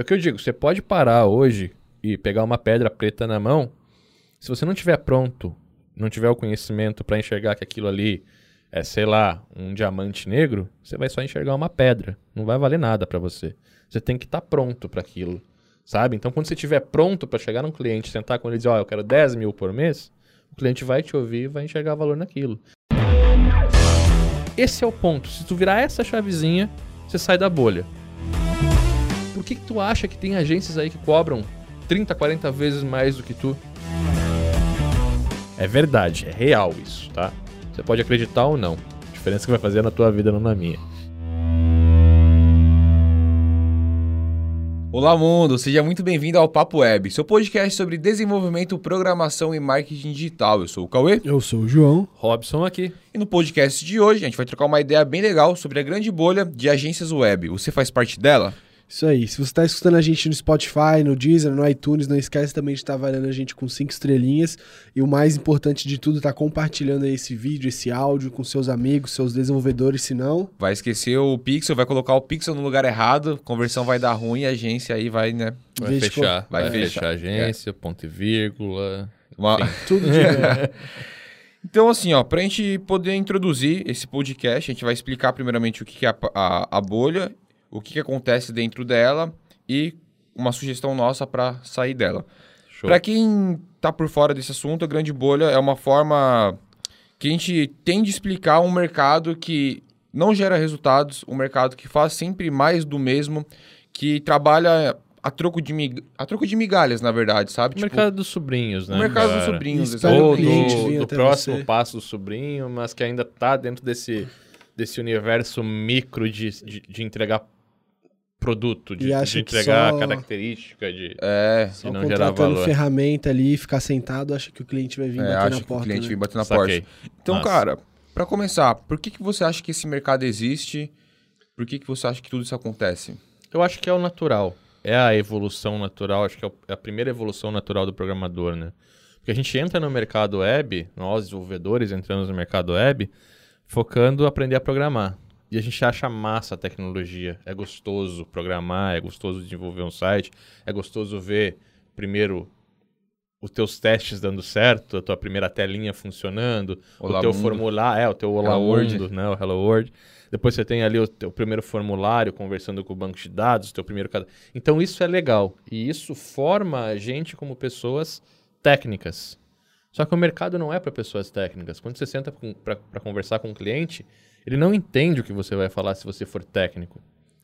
É o que eu digo, você pode parar hoje e pegar uma pedra preta na mão. Se você não tiver pronto, não tiver o conhecimento para enxergar que aquilo ali é, sei lá, um diamante negro, você vai só enxergar uma pedra. Não vai valer nada para você. Você tem que estar tá pronto para aquilo, sabe? Então, quando você estiver pronto para chegar num cliente, sentar com ele e dizer, ó, oh, eu quero 10 mil por mês, o cliente vai te ouvir e vai enxergar valor naquilo. Esse é o ponto. Se tu virar essa chavezinha, você sai da bolha. Por que, que tu acha que tem agências aí que cobram 30, 40 vezes mais do que tu? É verdade, é real isso, tá? Você pode acreditar ou não. A diferença que vai fazer na tua vida, não na minha. Olá, mundo! Seja muito bem-vindo ao Papo Web, seu podcast sobre desenvolvimento, programação e marketing digital. Eu sou o Cauê. Eu sou o João. Robson aqui. E no podcast de hoje, a gente vai trocar uma ideia bem legal sobre a grande bolha de agências web. Você faz parte dela? Isso aí. Se você está escutando a gente no Spotify, no Deezer, no iTunes, não esquece também de estar tá avaliando a gente com cinco estrelinhas. E o mais importante de tudo, tá compartilhando esse vídeo, esse áudio com seus amigos, seus desenvolvedores, se não... Vai esquecer o pixel, vai colocar o pixel no lugar errado, conversão vai dar ruim e a agência aí vai, né... Vai fechar. Vai, vai fechar. a agência, é. ponto e vírgula... Uma... Tudo de Então, assim, ó, pra gente poder introduzir esse podcast, a gente vai explicar primeiramente o que é a, a, a bolha o que, que acontece dentro dela e uma sugestão nossa para sair dela. Para quem está por fora desse assunto, a grande bolha é uma forma que a gente tem de explicar um mercado que não gera resultados, um mercado que faz sempre mais do mesmo, que trabalha a troco de, mig... a troco de migalhas, na verdade, sabe? O tipo, mercado dos sobrinhos, né? O mercado cara? dos sobrinhos, Ou do, do próximo você. passo do sobrinho, mas que ainda está dentro desse, desse universo micro de, de, de entregar produto, de, de entregar só... característica, de, é, de não gerar valor. ferramenta ali, ficar sentado, acha que o cliente vai vir é, bater na porta. Que o cliente né? vem bater na Saquei. porta. Então, Nossa. cara, para começar, por que, que você acha que esse mercado existe? Por que, que você acha que tudo isso acontece? Eu acho que é o natural. É a evolução natural, acho que é, é a primeira evolução natural do programador, né? Porque a gente entra no mercado web, nós desenvolvedores entramos no mercado web, focando aprender a programar. E a gente acha massa a tecnologia. É gostoso programar, é gostoso desenvolver um site, é gostoso ver primeiro os teus testes dando certo, a tua primeira telinha funcionando, Olá, o teu formulário, é, o teu Olá World, né, o Hello World. Depois você tem ali o teu primeiro formulário conversando com o banco de dados, teu primeiro Então isso é legal e isso forma a gente como pessoas técnicas. Só que o mercado não é para pessoas técnicas. Quando você senta para conversar com um cliente, ele não entende o que você vai falar se você for técnico,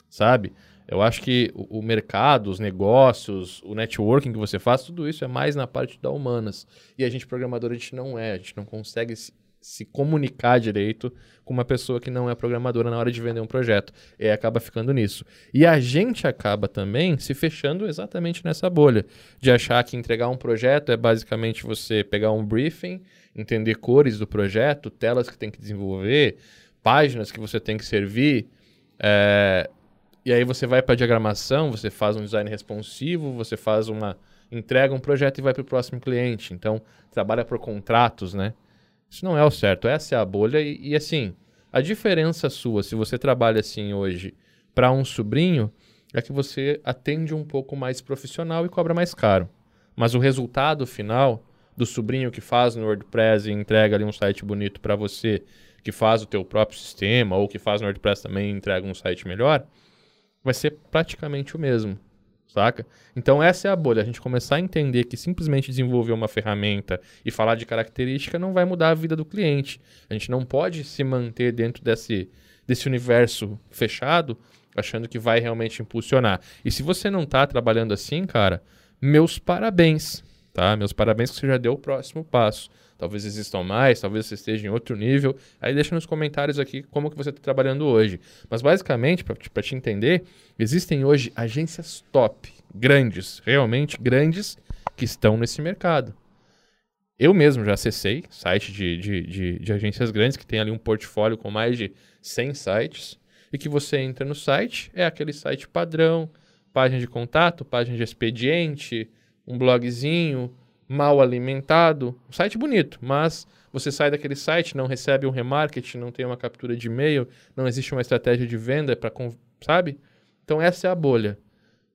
sabe? Eu acho que o, o, mercado, os negócios, o networking que você faz, tudo isso é mais na parte da humanas. E a gente, programador, a gente não é, a gente não consegue se, comunicar direito com uma pessoa que não é programadora na hora de vender um projeto. E acaba ficando nisso. E a gente acaba também se fechando exatamente nessa bolha, de achar que entregar um projeto é basicamente você pegar um briefing, entender cores do projeto, telas que tem que desenvolver páginas que você tem que servir. É, e aí você vai para diagramação, você faz um design responsivo, você faz uma entrega um projeto e vai para o próximo cliente. Então trabalha por contratos, né? Isso não é o certo. Essa é a bolha e, e assim a diferença sua, se você trabalha assim hoje para um sobrinho, é que você atende um pouco mais profissional e cobra mais caro. Mas o resultado final do sobrinho que faz no WordPress e entrega ali um site bonito para você que faz o teu próprio sistema ou que faz no WordPress também e entrega um site melhor, vai ser praticamente o mesmo, saca? Então essa é a bolha, a gente começar a entender que simplesmente desenvolver uma ferramenta e falar de característica não vai mudar a vida do cliente. A gente não pode se manter dentro desse, desse universo fechado achando que vai realmente impulsionar. E se você não está trabalhando assim, cara, meus parabéns, tá? Meus parabéns que você já deu o próximo passo talvez existam mais, talvez você esteja em outro nível. Aí deixa nos comentários aqui como que você está trabalhando hoje. Mas basicamente, para te entender, existem hoje agências top, grandes, realmente grandes, que estão nesse mercado. Eu mesmo já acessei site de, de, de, de agências grandes que tem ali um portfólio com mais de 100 sites e que você entra no site, é aquele site padrão, página de contato, página de expediente, um blogzinho, mal alimentado, um site bonito, mas você sai daquele site, não recebe um remarketing, não tem uma captura de e-mail, não existe uma estratégia de venda para, sabe? Então essa é a bolha.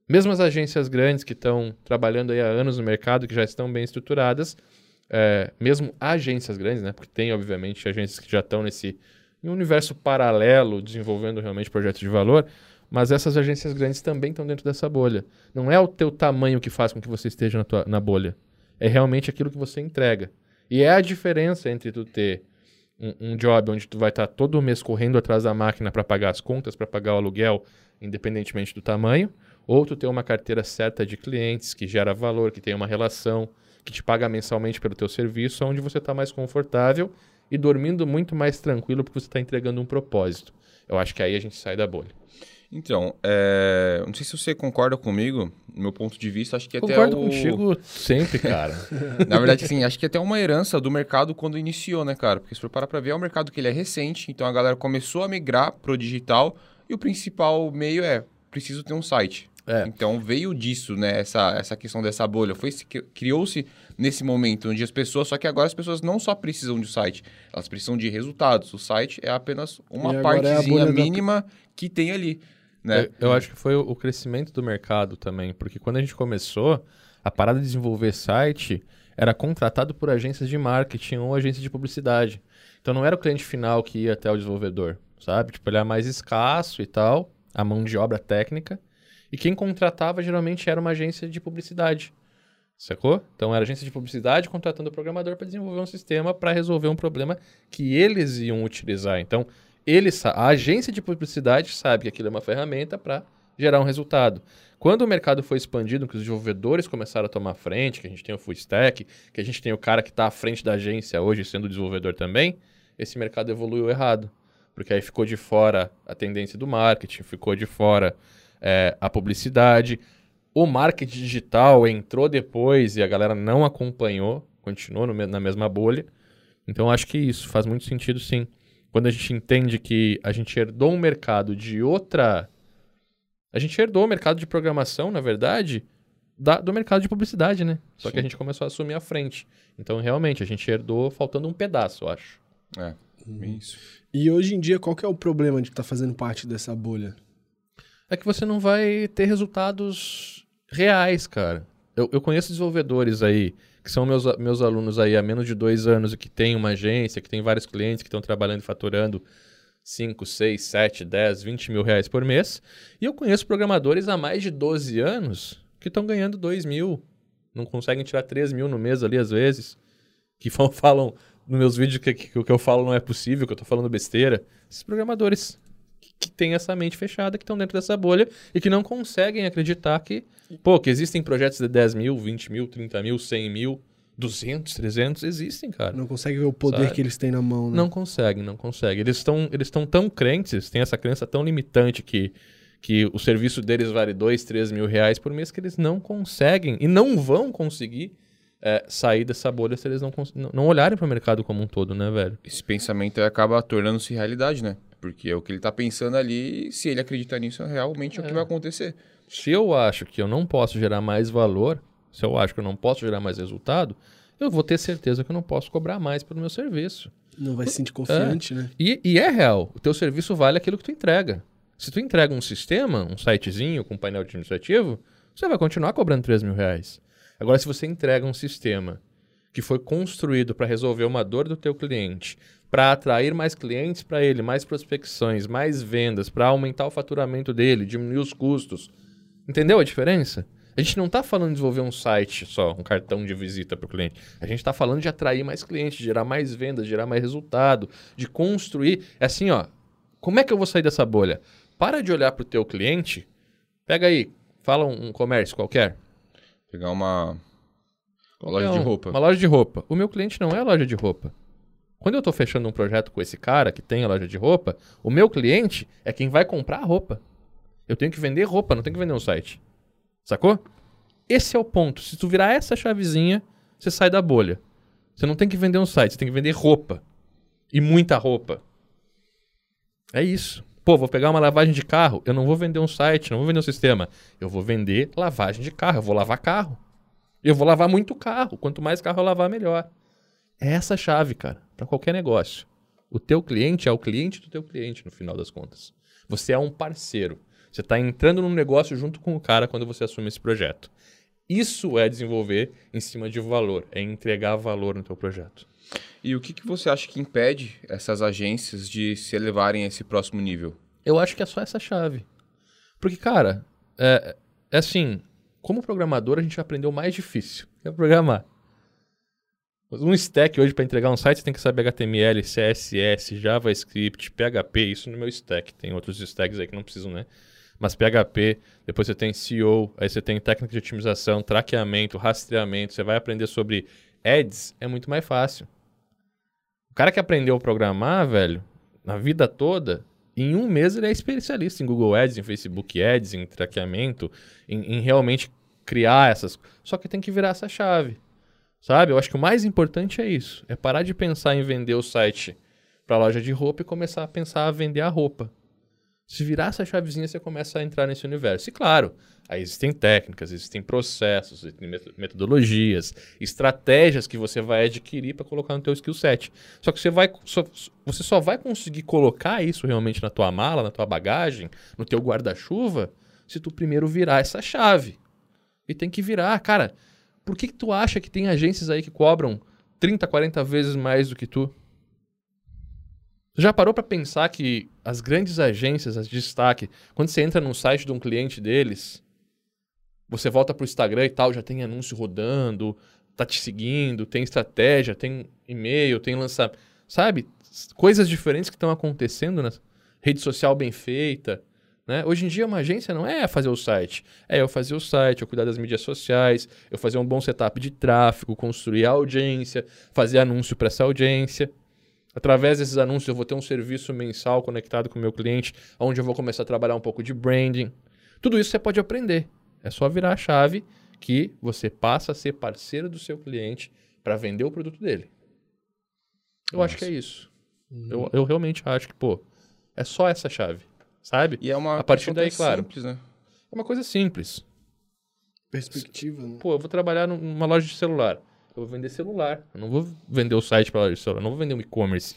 Mesmo as agências grandes que estão trabalhando aí há anos no mercado, que já estão bem estruturadas, é, mesmo agências grandes, né? Porque tem, obviamente, agências que já estão nesse universo paralelo, desenvolvendo realmente projetos de valor, mas essas agências grandes também estão dentro dessa bolha. Não é o teu tamanho que faz com que você esteja na, tua, na bolha. É realmente aquilo que você entrega. E é a diferença entre tu ter um, um job onde tu vai estar tá todo mês correndo atrás da máquina para pagar as contas, para pagar o aluguel, independentemente do tamanho, ou tu ter uma carteira certa de clientes que gera valor, que tem uma relação, que te paga mensalmente pelo teu serviço, onde você está mais confortável e dormindo muito mais tranquilo porque você está entregando um propósito. Eu acho que aí a gente sai da bolha. Então, é... não sei se você concorda comigo, no meu ponto de vista, acho que Concordo até o... contigo sempre, cara. Na verdade, assim, acho que até uma herança do mercado quando iniciou, né, cara? Porque se for parar para ver, é um mercado que ele é recente, então a galera começou a migrar pro digital e o principal meio é, preciso ter um site. É. Então veio disso, né? Essa, essa questão dessa bolha. Foi criou-se nesse momento onde as pessoas, só que agora as pessoas não só precisam de um site, elas precisam de resultados. O site é apenas uma é partezinha é mínima da... que tem ali. Né? Eu, eu, acho que foi o crescimento do mercado também, porque quando a gente começou, a parada de desenvolver site era contratado por agências de marketing ou agências de publicidade. Então não era o cliente final que ia até o desenvolvedor, sabe? Tipo, ele era mais escasso e tal, a mão de obra técnica. E quem contratava geralmente era uma agência de publicidade. Sacou? Então era agência de publicidade contratando o programador para desenvolver um sistema para resolver um problema que eles iam utilizar. Então, eles, a agência de publicidade sabe que aquilo é uma ferramenta para gerar um resultado. Quando o mercado foi expandido, que os desenvolvedores começaram a tomar frente, que a gente tem o full stack, que a gente tem o cara que está à frente da agência hoje sendo desenvolvedor também, esse mercado evoluiu errado. Porque aí ficou de fora a tendência do marketing, ficou de fora é, a publicidade. O marketing digital entrou depois e a galera não acompanhou, continuou na mesma bolha. Então acho que isso faz muito sentido sim. Quando a gente entende que a gente herdou um mercado de outra. A gente herdou o mercado de programação, na verdade, da, do mercado de publicidade, né? Só sim. que a gente começou a assumir a frente. Então, realmente, a gente herdou faltando um pedaço, eu acho. É, uhum. isso. E hoje em dia, qual que é o problema de estar tá fazendo parte dessa bolha? é que você não vai ter resultados reais, cara. Eu, eu conheço desenvolvedores aí, que são meus, meus alunos aí há menos de dois anos e que tem uma agência, que tem vários clientes que estão trabalhando e faturando 5, 6, 7, 10, 20 mil reais por mês. E eu conheço programadores há mais de 12 anos que estão ganhando 2 mil, não conseguem tirar 3 mil no mês ali às vezes, que falam nos meus vídeos que, que, que o que eu falo não é possível, que eu estou falando besteira. Esses programadores que têm essa mente fechada, que estão dentro dessa bolha e que não conseguem acreditar que, pô, que existem projetos de 10 mil, 20 mil, 30 mil, 100 mil, 200, 300, existem, cara. Não consegue ver o poder sabe? que eles têm na mão, né? Não conseguem, não conseguem. Eles estão eles tão crentes, têm essa crença tão limitante que, que o serviço deles vale 2, 3 mil reais por mês que eles não conseguem e não vão conseguir é, sair dessa bolha se eles não, não olharem para o mercado como um todo, né, velho? Esse pensamento acaba tornando-se realidade, né? Porque é o que ele está pensando ali, se ele acreditar nisso, realmente é, é o que vai acontecer. Se eu acho que eu não posso gerar mais valor, se eu acho que eu não posso gerar mais resultado, eu vou ter certeza que eu não posso cobrar mais pelo meu serviço. Não vai se sentir confiante, é. né? E, e, é real. O teu serviço vale aquilo que tu entrega. Se tu entrega um sistema, um sitezinho com painel administrativo, você vai continuar cobrando 3 mil reais. Agora, se você entrega um sistema que foi construído para resolver uma dor do teu cliente, para atrair mais clientes para ele, mais prospecções, mais vendas, para aumentar o faturamento dele, diminuir os custos. Entendeu a diferença? A gente não está falando de desenvolver um site só, um cartão de visita para o cliente. A gente está falando de atrair mais clientes, gerar mais vendas, gerar mais resultado, de construir. É assim, ó. Como é que eu vou sair dessa bolha? Para de olhar para o teu cliente. Pega aí, fala um, um comércio qualquer. Pegar uma, uma loja de roupa. Uma loja de roupa. O meu cliente não é loja de roupa. Quando eu estou fechando um projeto com esse cara que tem a loja de roupa, o meu cliente é quem vai comprar a roupa. Eu tenho que vender roupa, não tenho que vender um site. Sacou? Esse é o ponto. Se tu virar essa chavezinha, você sai da bolha. Você não tem que vender um site, você tem que vender roupa. E muita roupa. É isso. Pô, vou pegar uma lavagem de carro, eu não vou vender um site, não vou vender um sistema. Eu vou vender lavagem de carro, eu vou lavar carro. Eu vou lavar muito carro. Quanto mais carro eu lavar, melhor. É essa a chave, cara, para qualquer negócio. O teu cliente é o cliente do teu cliente, no final das contas. Você é um parceiro. Você está entrando num negócio junto com o cara quando você assume esse projeto. Isso é desenvolver em cima de valor, é entregar valor no teu projeto. E o que, que você acha que impede essas agências de se elevarem a esse próximo nível? Eu acho que é só essa chave. Porque, cara, é, é assim, como programador a gente aprendeu o mais difícil, que é programar. Um stack hoje para entregar um site você tem que saber HTML, CSS, JavaScript, PHP, isso no meu stack. Tem outros stacks aí que não precisam, né? Mas PHP, depois você tem SEO, aí você tem técnica de otimização, traqueamento, rastreamento, você vai aprender sobre ads, é muito mais fácil. O cara que aprendeu a programar, velho, na vida toda, em um mês ele é especialista em Google Ads, em Facebook Ads, em traqueamento, em, em realmente criar essas. Só que tem que virar essa chave. Sabe? Eu acho que o mais importante é isso. É parar de pensar em vender o site para loja de roupa e começar a pensar a vender a roupa. Se virar essa chavezinha, você começa a entrar nesse universo. E claro, aí existem técnicas, existem processos, existem metodologias, estratégias que você vai adquirir para colocar no teu skill set. Só que você, vai, só, você só vai conseguir colocar isso realmente na tua mala, na tua bagagem, no teu guarda-chuva, se tu primeiro virar essa chave. E tem que virar, cara. Por que, que tu acha que tem agências aí que cobram 30, 40 vezes mais do que tu? Já parou para pensar que as grandes agências, as de destaque, quando você entra num site de um cliente deles, você volta pro Instagram e tal, já tem anúncio rodando, tá te seguindo, tem estratégia, tem e-mail, tem lançamento, sabe? Coisas diferentes que estão acontecendo na rede social bem feita. Né? Hoje em dia, uma agência não é fazer o site. É eu fazer o site, eu cuidar das mídias sociais, eu fazer um bom setup de tráfego, construir a audiência, fazer anúncio para essa audiência. Através desses anúncios, eu vou ter um serviço mensal conectado com o meu cliente, onde eu vou começar a trabalhar um pouco de branding. Tudo isso você pode aprender. É só virar a chave que você passa a ser parceiro do seu cliente para vender o produto dele. Eu Nossa. acho que é isso. Uhum. Eu, eu realmente acho que, pô, é só essa chave sabe? E é uma a partir daí, claro. Simples, né? É uma coisa simples. Perspectiva, né? Pô, eu vou trabalhar numa loja de celular. Eu vou vender celular. Eu não vou vender o site para loja de celular. Eu não vou vender um e-commerce.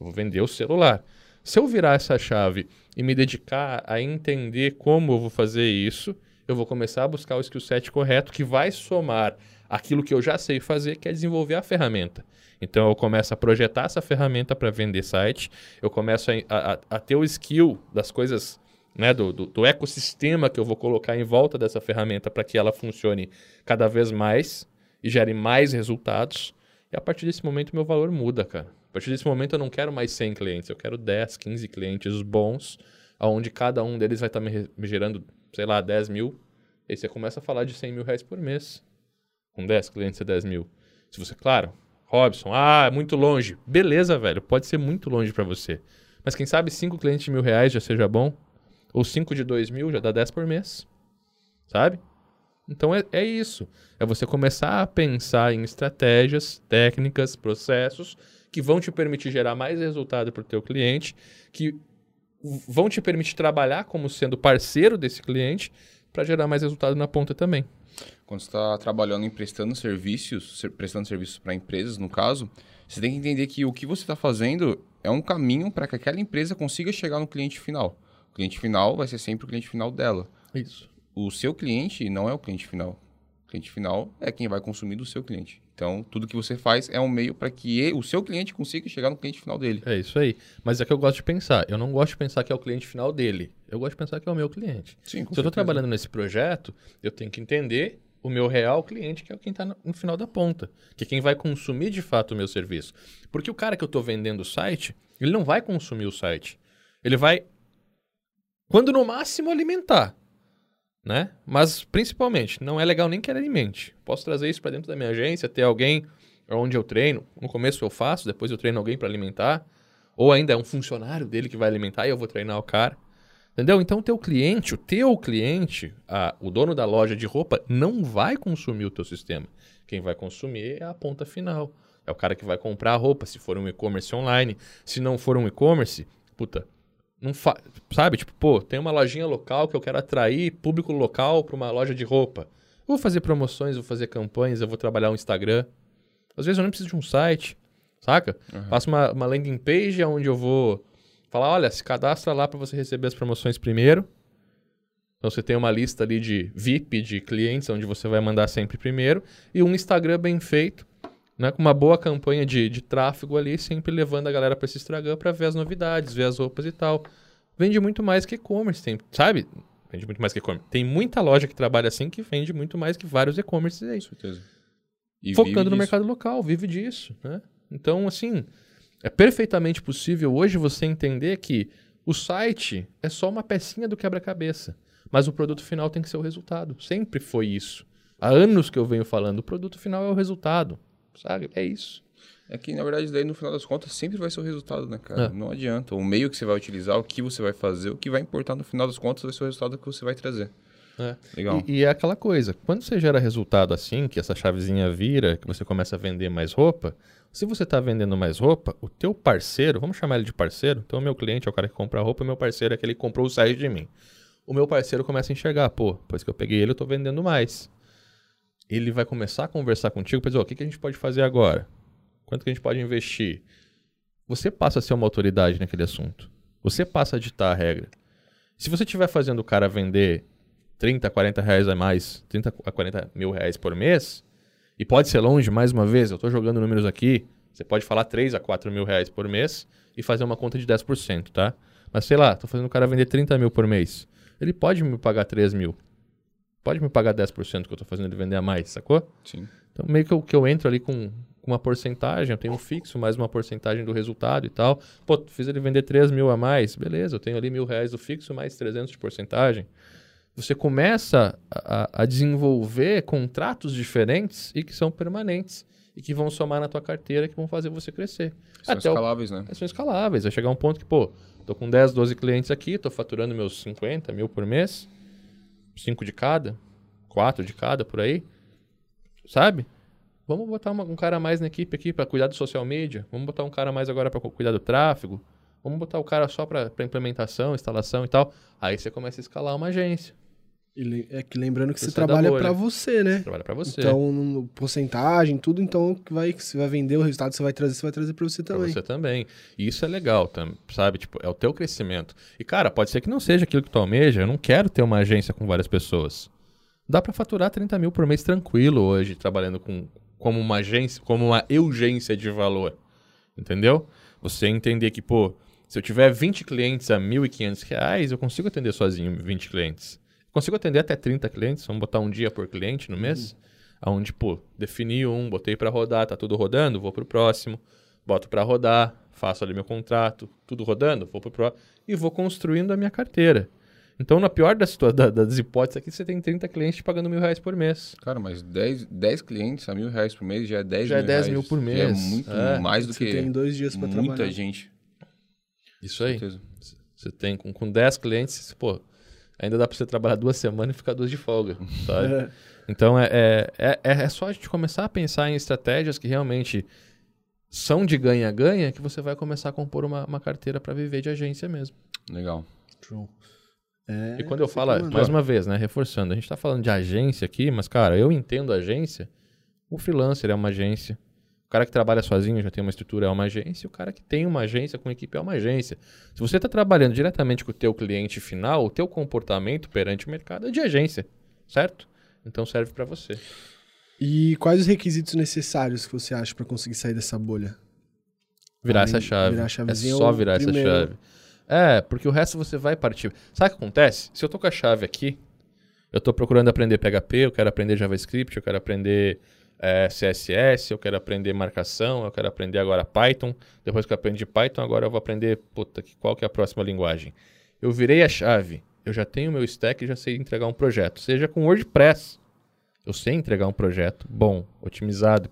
Eu vou vender o celular. Se eu virar essa chave e me dedicar a entender como eu vou fazer isso, eu vou começar a buscar o skill set correto que vai somar aquilo que eu já sei fazer, que é desenvolver a ferramenta. Então eu começo a projetar essa ferramenta para vender site, eu começo a, a, a, ter o skill das coisas, né, do, do, do ecossistema que eu vou colocar em volta dessa ferramenta para que ela funcione cada vez mais e gere mais resultados. E a partir desse momento meu valor muda, cara. A partir desse momento eu não quero mais 100 clientes, eu quero 10, 15 clientes bons, onde cada um deles vai estar tá me, me gerando, sei lá, 10 mil. E aí você começa a falar de 100 mil reais por mês. Com 10 clientes é 10 mil. Se você, claro, Robson, ah, é muito longe. Beleza, velho, pode ser muito longe para você. Mas quem sabe cinco clientes de mil reais já seja bom? Ou cinco de dois mil já dá 10 por mês. Sabe? Então é, é isso. É você começar a pensar em estratégias, técnicas, processos que vão te permitir gerar mais resultado para o teu cliente, que vão te permitir trabalhar como sendo parceiro desse cliente para gerar mais resultado na ponta também. Quando você está trabalhando em prestando serviços, prestando serviços para empresas, no caso, você tem que entender que o que você está fazendo é um caminho para que aquela empresa consiga chegar no cliente final. O cliente final vai ser sempre o cliente final dela. Isso. O seu cliente não é o cliente final. O cliente final é quem vai consumir do seu cliente. Então, tudo que você faz é um meio para que ele, o seu cliente consiga chegar no cliente final dele. É isso aí. Mas é que eu gosto de pensar. Eu não gosto de pensar que é o cliente final dele. Eu gosto de pensar que é o meu cliente. Sim, Se eu estou trabalhando nesse projeto, eu tenho que entender o meu real cliente, que é quem está no final da ponta, que é quem vai consumir de fato o meu serviço. Porque o cara que eu estou vendendo o site, ele não vai consumir o site. Ele vai, quando no máximo, alimentar. Né? Mas, principalmente, não é legal nem que ele alimente. Posso trazer isso para dentro da minha agência, ter alguém onde eu treino. No começo eu faço, depois eu treino alguém para alimentar. Ou ainda é um funcionário dele que vai alimentar e eu vou treinar o cara. Entendeu? Então o teu cliente, o teu cliente, a, o dono da loja de roupa, não vai consumir o teu sistema. Quem vai consumir é a ponta final. É o cara que vai comprar a roupa, se for um e-commerce online. Se não for um e-commerce, puta, não fa... sabe? Tipo, pô, tem uma lojinha local que eu quero atrair público local para uma loja de roupa. Eu vou fazer promoções, vou fazer campanhas, eu vou trabalhar um Instagram. Às vezes eu nem preciso de um site, saca? Uhum. Faço uma, uma landing page onde eu vou Falar, olha, se cadastra lá para você receber as promoções primeiro. Então você tem uma lista ali de VIP, de clientes, onde você vai mandar sempre primeiro, e um Instagram bem feito, né, com uma boa campanha de, de tráfego ali, sempre levando a galera para esse Instagram para ver as novidades, ver as roupas e tal. Vende muito mais que e-commerce, tem, sabe? Vende muito mais que e-commerce. Tem muita loja que trabalha assim que vende muito mais que vários e-commerces aí. Com certeza. E Focando no disso. mercado local, vive disso, né? Então, assim, é perfeitamente possível hoje você entender que o site é só uma pecinha do quebra-cabeça, mas o produto final tem que ser o resultado. Sempre foi isso. Há anos que eu venho falando, o produto final é o resultado, sabe? É isso. É que, na verdade, daí no final das contas sempre vai ser o resultado, né, cara? É. Não adianta. O meio que você vai utilizar, o que você vai fazer, o que vai importar no final das contas vai ser o resultado que você vai trazer. É. Legal. E, e é aquela coisa, quando você gera resultado assim, que essa chavezinha vira, que você começa a vender mais roupa, se você está vendendo mais roupa, o teu parceiro, vamos chamar ele de parceiro, então o meu cliente é o cara que compra a roupa, o meu parceiro é aquele que comprou o site de mim. O meu parceiro começa a enxergar, pô, depois que eu peguei ele, eu estou vendendo mais. Ele vai começar a conversar contigo, para dizer, ó, o que, que a gente pode fazer agora? Quanto que a gente pode investir? Você passa a ser uma autoridade naquele assunto. Você passa a ditar a regra. Se você estiver fazendo o cara vender 30, 40 reais a mais, 30 a 40 mil reais por mês, e pode ser longe, mais uma vez, eu estou jogando números aqui, você pode falar 3 a 4 mil reais por mês e fazer uma conta de 10%, tá? Mas sei lá, estou fazendo o cara vender 30 mil por mês. Ele pode me pagar 3 mil. Pode me pagar 10% que eu estou fazendo ele vender a mais, sacou? Sim. Então, meio que eu, que eu entro ali com, com uma porcentagem, eu tenho um fixo, mais uma porcentagem do resultado e tal. Pô, fiz ele vender 3 mil a mais, beleza, eu tenho ali mil reais do fixo, mais 300 de porcentagem. Você começa a, a- desenvolver contratos diferentes e que são permanentes e que vão somar na tua carteira, que vão fazer você crescer. São Até o- escaláveis, né? são escaláveis. Vai chegar um ponto que, pô, tô com 10, 12 clientes aqui, tô faturando meus 50 mil por mês, 5 de cada, 4 de cada, por aí, sabe? Vamos botar uma- um cara mais na equipe aqui para cuidar do social media, vamos botar um cara mais agora para cuidar do tráfego, vamos botar o cara só para implementação, instalação e tal. Aí você começa a escalar uma agência, é que lembrando que Você você trabalha pra você, né? trabalha para você. Então, porcentagem, tudo, então, que vai, que você vai vender, o resultado que você vai trazer, você vai trazer pra você Pra também. você também. E isso é legal, sabe? Tipo, é o teu crescimento. E, cara, pode ser que não seja aquilo que tu almeja. Eu não quero ter uma agência com várias pessoas. Dá pra faturar 30 mil por mês tranquilo hoje, trabalhando com, como uma agência, como uma urgência de valor. Entendeu? Você entender que, pô, se eu tiver 20 clientes a 1.500 reais, eu consigo atender sozinho 20 clientes. Consigo atender até 30 clientes, vamos botar um dia por cliente no mês. Aonde, pô, defini um, botei pra rodar, tá tudo rodando, vou pro próximo, boto pra rodar, faço ali meu contrato, tudo rodando, vou pro próximo e vou construindo a minha carteira. Então, na pior das, da- das hipóteses aqui, você tem 30 clientes te pagando mil reais por mês. Cara, mas 10, 10 clientes a mil reais por mês já é 10 Já é mil 10 reais. mil por Já mês. é muito É. mais do Você que tem dois dias pra muita trabalhar. gente. Isso aí. Com certeza. Você tem com, com 10 clientes, pô, ainda dá pra você trabalhar duas semanas e ficar duas de folga, sabe? É. Então é, é, é, é só a gente começar a pensar em estratégias que realmente são de ganha-ganha que você vai começar a compor uma, uma carteira para viver de agência mesmo. Legal. Show. É, E quando eu falo, que manda. mais uma vez, né, reforçando, a gente tá falando de agência aqui, mas cara, eu entendo agência. O freelancer é uma agência. O cara que trabalha sozinho já tem uma estrutura é uma agência. E o cara que tem uma agência com equipe é uma agência. Se você está trabalhando diretamente com o teu cliente final, o teu comportamento perante o mercado é de agência, certo? Então serve para você. E quais os requisitos necessários que você acha pra conseguir sair dessa bolha? Virar Além- essa chave. virar é só virar essa primeiro? chave. É, porque o resto você vai partir. Sabe o que acontece? Se eu tô com a chave aqui, eu tô procurando aprender PHP, eu quero aprender JavaScript, eu quero aprender é, CSS, eu quero aprender marcação, eu quero aprender agora Python. Depois que eu aprendi Python, agora eu vou aprender, puta, qual que é a próxima linguagem. Eu virei a chave, eu já tenho meu stack e já sei entregar um projeto. Seja com WordPress, eu sei entregar um projeto bom, otimizado.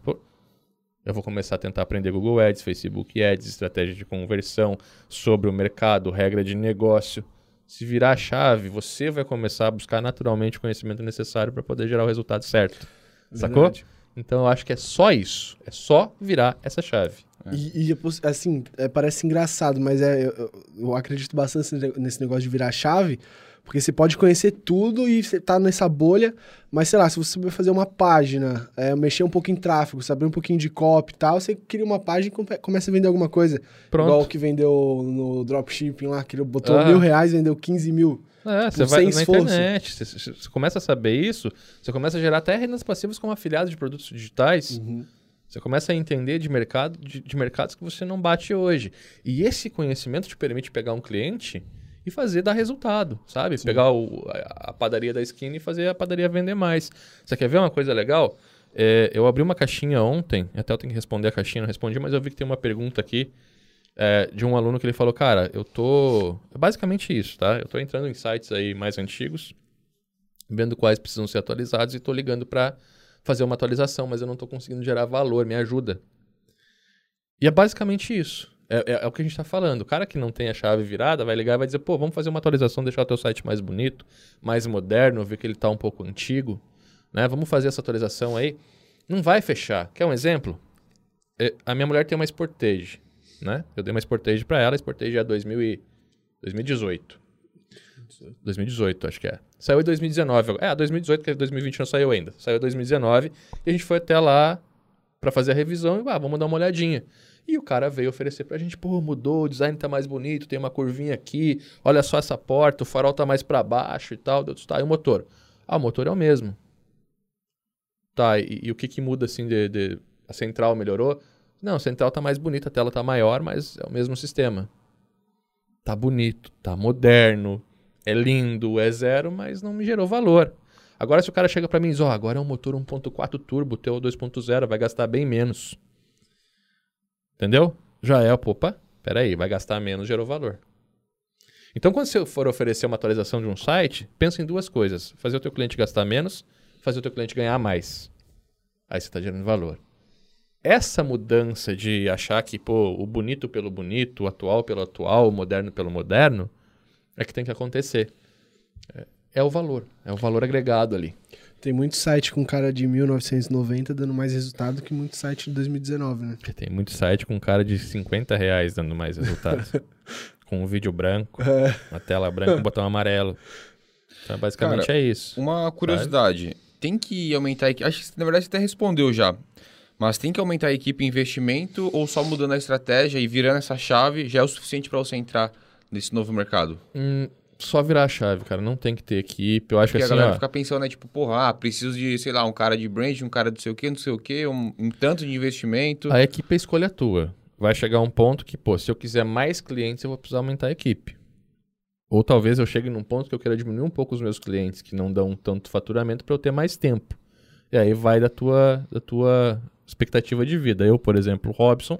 Eu vou começar a tentar aprender Google Ads, Facebook Ads, estratégia de conversão, sobre o mercado, regra de negócio. Se virar a chave, você vai começar a buscar naturalmente o conhecimento necessário para poder gerar o resultado certo. Sacou? Então eu acho que é só isso. É só virar essa chave. E, e, assim, é, parece engraçado, mas é, eu, eu- acredito bastante nesse- negócio de virar chave, porque você pode conhecer tudo e você tá nessa bolha, mas sei lá, se você souber fazer uma página, é, mexer um pouco em tráfego, saber um pouquinho de copy e tal, você cria uma página e come- começa a vender alguma coisa. Pronto. Igual o que vendeu no dropshipping lá, que ele botou Ah. mil reais e vendeu 15 mil. É, você Tipo, vai sem na esforço. internet, você, você- você começa a saber isso, você começa a gerar até rendas passivas como afiliado de produtos digitais. Uhum. Você começa a entender de mercado de, de mercados que você não bate hoje. E esse conhecimento te permite pegar um cliente e fazer dar resultado, sabe? Pegar o- a, a padaria da esquina e fazer a padaria vender mais. Você quer ver uma coisa legal? É, eu abri uma caixinha ontem, até eu tenho que responder a caixinha, não respondi, mas eu vi que tem uma pergunta aqui é, de um aluno que ele falou, cara, eu tô... É basicamente isso, tá? Eu tô entrando em sites aí mais antigos, vendo quais precisam ser atualizados e tô ligando para fazer uma atualização, mas eu não tô conseguindo gerar valor, me ajuda. E é basicamente isso. É, é- é o que a gente está falando. O cara que não tem a chave virada vai ligar e vai dizer, pô, vamos fazer uma atualização, deixar o teu site mais bonito, mais moderno, ver que ele está um pouco antigo, né? Vamos fazer essa atualização aí. Não vai fechar. Quer um exemplo? É, a minha mulher tem uma Sportage, né? Eu dei uma Sportage para ela, a Sportage é 2000 e 2018. 2018, acho que é. Saiu em 2019. É, 2018, porque 2020 não saiu ainda. Saiu em 2019 e a gente foi até lá para fazer a revisão e, ah, vamos dar uma olhadinha. E o cara veio oferecer pra gente, pô, mudou, o design tá mais bonito, tem uma curvinha aqui, olha só essa porta, o farol tá mais para baixo e tal. Deu, tá, e o motor? Ah, o motor é o mesmo. Tá, e, e o que que muda assim de, de- A central melhorou? Não, central tá mais bonita, a tela tá maior, mas é o mesmo sistema. Tá bonito, tá moderno, é lindo, é zero, mas não me gerou valor. Agora, se o cara chega pra mim e diz, ó, agora é um motor 1.4 turbo, teu 2.0, vai gastar bem menos. Entendeu? Já é, opa, peraí, vai gastar menos, gerou valor. Então, quando você for oferecer uma atualização de um site, pensa em duas coisas. Fazer o teu cliente gastar menos, fazer o teu cliente ganhar mais. Aí você está gerando valor. Essa mudança de achar que, pô, o bonito pelo bonito, o atual pelo atual, o moderno pelo moderno, é que tem que acontecer. É, é o valor, é o valor agregado ali. Tem muito site com cara de 1990 dando mais resultado que muito site de 2019, né? Tem muito site com cara de 50 reais dando mais resultados. com um vídeo branco, É. uma tela branca, um botão amarelo. Então, basicamente Cara, é isso. Uma curiosidade. Tem que aumentar. Acho que na verdade você até respondeu já. Mas tem que aumentar a equipe investimento ou só mudando a estratégia e virando essa chave já é o suficiente para você entrar nesse novo mercado? Hum, só virar a chave, cara. Não tem que ter equipe. Eu acho Porque que a assim, galera ó, fica pensando, né? Tipo, porra, ah, preciso de, sei lá, um cara de brand, um cara de não sei o quê, não sei o quê, um, um tanto de investimento. a equipe é escolha tua. Vai chegar um ponto que, pô, se eu quiser mais clientes, eu vou precisar aumentar a equipe. Ou talvez eu chegue num ponto que eu queira diminuir um pouco os meus clientes que não dão tanto faturamento para eu ter mais tempo. E aí vai da tua, da tua expectativa de vida. Eu, por exemplo, Robson,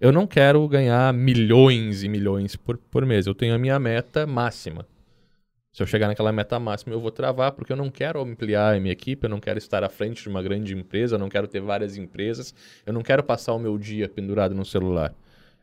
eu não quero ganhar milhões e milhões por, por mês. Eu tenho a minha meta máxima. Se eu chegar naquela meta máxima, eu vou travar, porque eu não quero ampliar a minha equipe, eu não quero estar à frente de uma grande empresa, eu não quero ter várias empresas, eu não quero passar o meu dia pendurado no celular.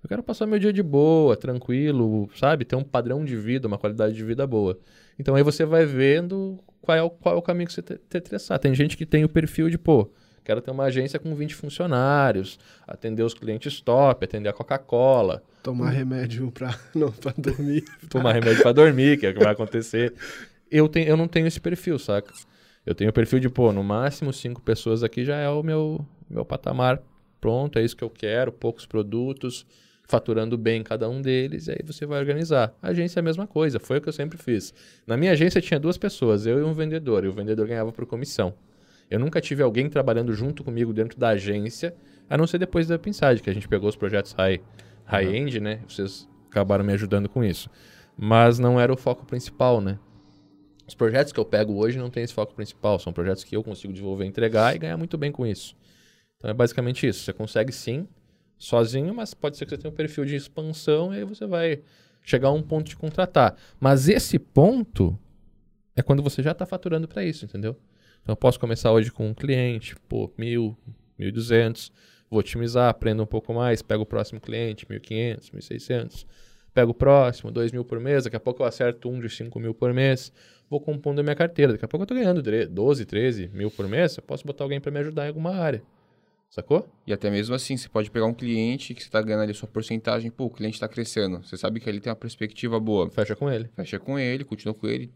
Eu quero passar meu dia de boa, tranquilo, sabe? Ter um padrão de vida, uma qualidade de vida boa. Então aí você vai vendo qual é o, qual é o caminho que você tem que traçar. Tem gente que tem o perfil de, pô, quero ter uma agência com 20 funcionários, atender os clientes top, atender a Coca-Cola, Tomar remédio pra, não, pra dormir. tomar remédio pra dormir, que é o que vai acontecer. Eu, tenho, eu não tenho esse perfil, saca? Eu tenho o perfil de, pô, no máximo cinco pessoas aqui já é o meu, meu patamar pronto, é isso que eu quero, poucos produtos, faturando bem cada um deles, e aí você vai organizar. A agência é a mesma coisa, foi o que eu sempre fiz. Na minha agência tinha duas pessoas, eu e um vendedor, e o vendedor ganhava por comissão. Eu nunca tive alguém trabalhando junto comigo dentro da agência, a não ser depois da Pinside, que a gente pegou os projetos high, high-end, né? Vocês acabaram me ajudando com isso. Mas não era o foco principal, né? Os projetos que eu pego hoje não tem esse foco principal. São projetos que eu consigo desenvolver, entregar e ganhar muito bem com isso. Então é basicamente isso. Você consegue sim, sozinho, mas pode ser que você tenha um perfil de expansão e aí você vai chegar a um ponto de contratar. Mas esse ponto é quando você já está faturando para isso, entendeu? Então eu posso começar hoje com um cliente, pô, mil, mil duzentos, vou otimizar, aprendo um pouco mais, pego o próximo cliente, mil quinhentos, mil seiscentos, pego o próximo, dois mil por mês, daqui a pouco eu acerto um de cinco mil por mês, vou compondo a minha carteira, daqui a pouco eu tô ganhando 12, 13 mil por mês, eu posso botar alguém para me ajudar em alguma área, sacou? E até mesmo assim, você pode pegar um cliente que você está ganhando ali sua porcentagem, pô, o cliente está crescendo. Você sabe que ele tem uma perspectiva boa. Fecha com ele. Fecha com ele, continua com ele,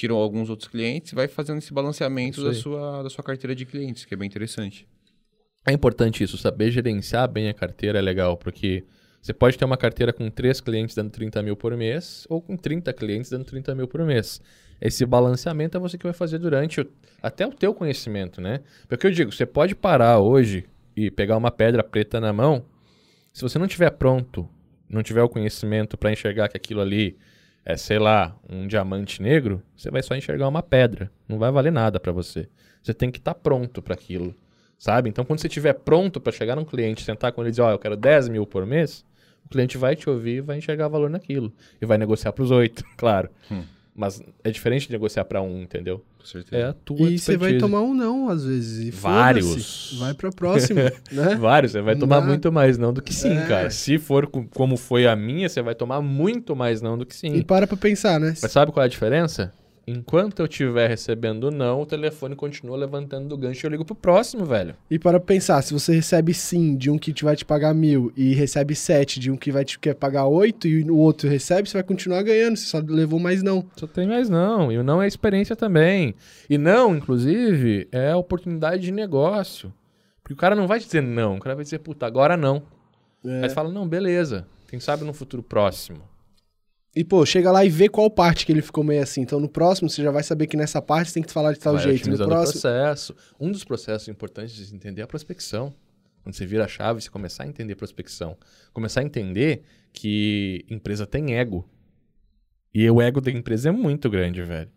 tira alguns outros clientes e vai fazendo esse balanceamento da sua, da sua carteira de clientes, que é bem interessante. É importante isso, saber gerenciar bem a carteira é legal, porque Você pode ter uma carteira com 3 clientes dando 30 mil por mês ou com 30 clientes dando 30 mil por mês. Esse balanceamento é você que vai fazer durante o, até o teu conhecimento, né? Porque eu digo, você pode parar hoje e pegar uma pedra preta na mão, se você não tiver pronto, não tiver o conhecimento para enxergar que aquilo ali é, sei lá, um diamante negro, você vai só enxergar uma pedra, não vai valer nada para você. Você tem que estar tá pronto para aquilo, sabe? Então, quando você estiver pronto para chegar num cliente, sentar com ele e dizer, ó, oh, eu quero 10 mil por mês, o cliente vai te ouvir e vai enxergar valor naquilo. E vai negociar para os oito, claro. Hum. Mas é diferente de negociar para um, entendeu? Com certeza. É a tua E você vai tomar um não, às vezes. E Vários. Vai para próximo, né? Vários. Você vai tomar muito mais não do que sim, é. cara. Se for como foi a minha, você vai tomar muito mais não do que sim. E para pra pensar, né? Mas sabe qual é a diferença? Enquanto eu estiver recebendo não, o telefone continua levantando do gancho e eu ligo pro próximo, velho. E para pensar, se você recebe sim de um que te vai te pagar mil e recebe sete de um que vai te quer pagar oito e o outro recebe, você vai continuar ganhando, você só levou mais não. Só tem mais não. E o não é experiência também. E não, inclusive, é oportunidade de negócio. Porque o cara não vai dizer não, o cara vai dizer, puta, agora não. É. Aí você fala, não, beleza. Quem sabe no futuro próximo. E, pô, chega lá e vê qual parte que ele ficou meio assim. Então, no próximo, você já vai saber que nessa parte você tem que falar de tal vai jeito. No próximo... processo. Um dos processos importantes de entender é a prospecção. Quando você vira a chave, você começar a entender a prospecção. Começar a entender que empresa tem ego. E o ego da empresa é muito grande, velho.